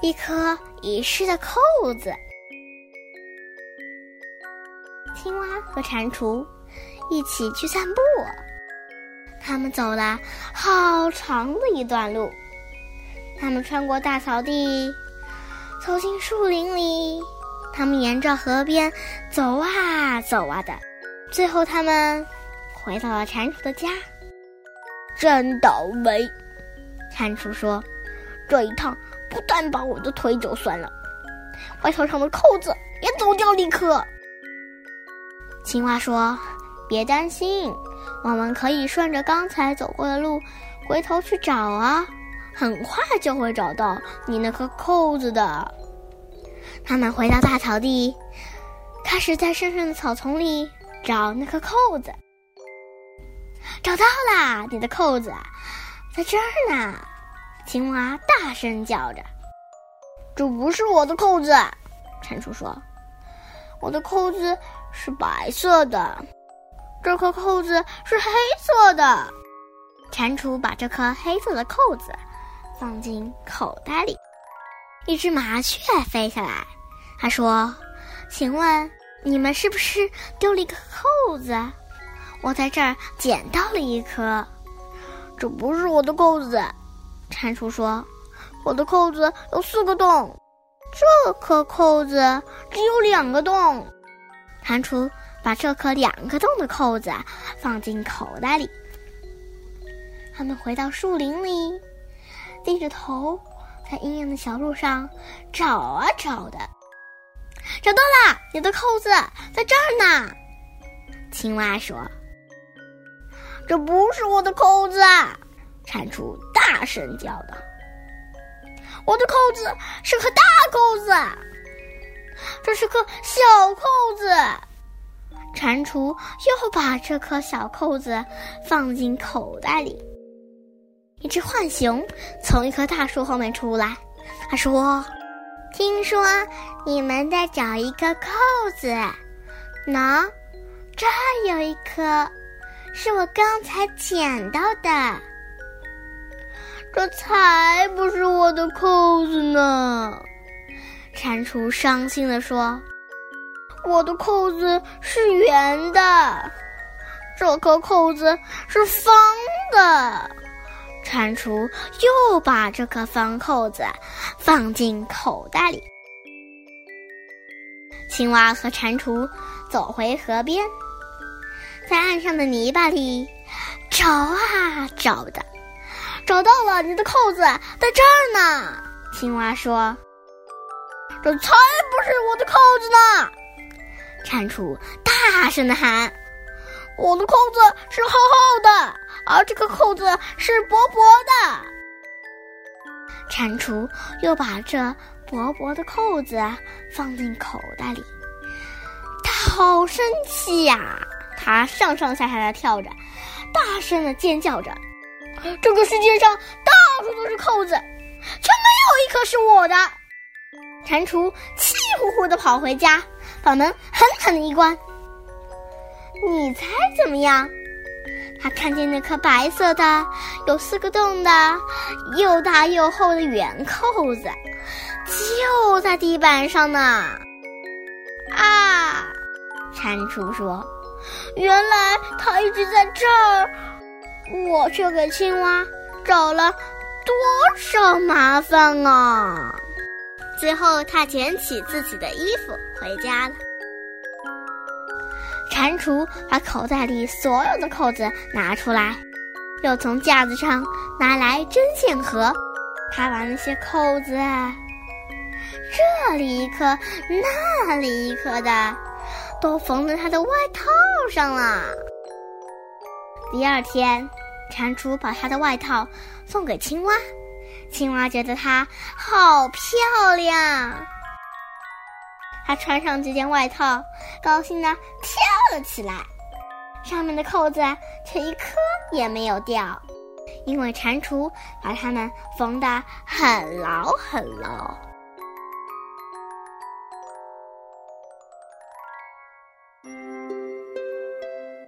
一颗遗失的扣子。青蛙和蟾蜍一起去散步，他们走了好长的一段路。他们穿过大草地，走进树林里。他们沿着河边走啊走啊的，最后他们回到了蟾蜍的家。真倒霉，蟾蜍说：“这一趟不但把我的腿走酸了，外套上的扣子也走掉了一颗。”青蛙说：“别担心，我们可以顺着刚才走过的路回头去找啊，很快就会找到你那颗扣子的。”他们回到大草地，开始在深深的草丛里找那颗扣子。找到啦！你的扣子在这儿呢！青蛙大声叫着：“这不是我的扣子！”蟾蜍说：“我的扣子是白色的，这颗扣子是黑色的。”蟾蜍把这颗黑色的扣子放进口袋里。一只麻雀飞下来，他说：“请问你们是不是丢了一个扣子？我在这儿捡到了一颗。”这不是我的扣子，蟾蜍说：“我的扣子有四个洞，这颗扣子只有两个洞。”蟾蜍把这颗两个洞的扣子放进口袋里。他们回到树林里，低着头。在阴暗的小路上找啊找的，找到啦！你的扣子在这儿呢。青蛙说：“这不是我的扣子！”蟾蜍大声叫道：“我的扣子是颗大扣子，这是颗小扣子。”蟾蜍又把这颗小扣子放进口袋里。一只浣熊从一棵大树后面出来，他说：“听说你们在找一个扣子，喏，这儿有一颗，是我刚才捡到的。这才不是我的扣子呢！”蟾蜍伤心地说：“我的扣子是圆的，这颗扣子是方的。”蟾蜍又把这颗方扣子放进口袋里。青蛙和蟾蜍走回河边，在岸上的泥巴里找啊找的，找到了你的扣子，在这儿呢。青蛙说：“这才不是我的扣子呢！”蟾蜍大声的喊：“我的扣子是厚厚的。”而这个扣子是薄薄的，蟾蜍又把这薄薄的扣子放进口袋里。他好生气呀！他上上下下的跳着，大声的尖叫着：“这个世界上到处都是扣子，却没有一颗是我的！”蟾蜍气呼呼的跑回家，把门狠狠的一关。你猜怎么样？他看见那颗白色的、有四个洞的、又大又厚的圆扣子，就在地板上呢。啊！蟾蜍说：“原来它一直在这儿，我却给青蛙找了多少麻烦啊！”最后，他捡起自己的衣服回家了。蟾蜍把口袋里所有的扣子拿出来，又从架子上拿来针线盒。他把那些扣子，这里一颗，那里一颗的，都缝在他的外套上了。第二天，蟾蜍把他的外套送给青蛙，青蛙觉得它好漂亮。他穿上这件外套，高兴的跳了起来。上面的扣子却一颗也没有掉，因为蟾蜍把它们缝得很牢很牢。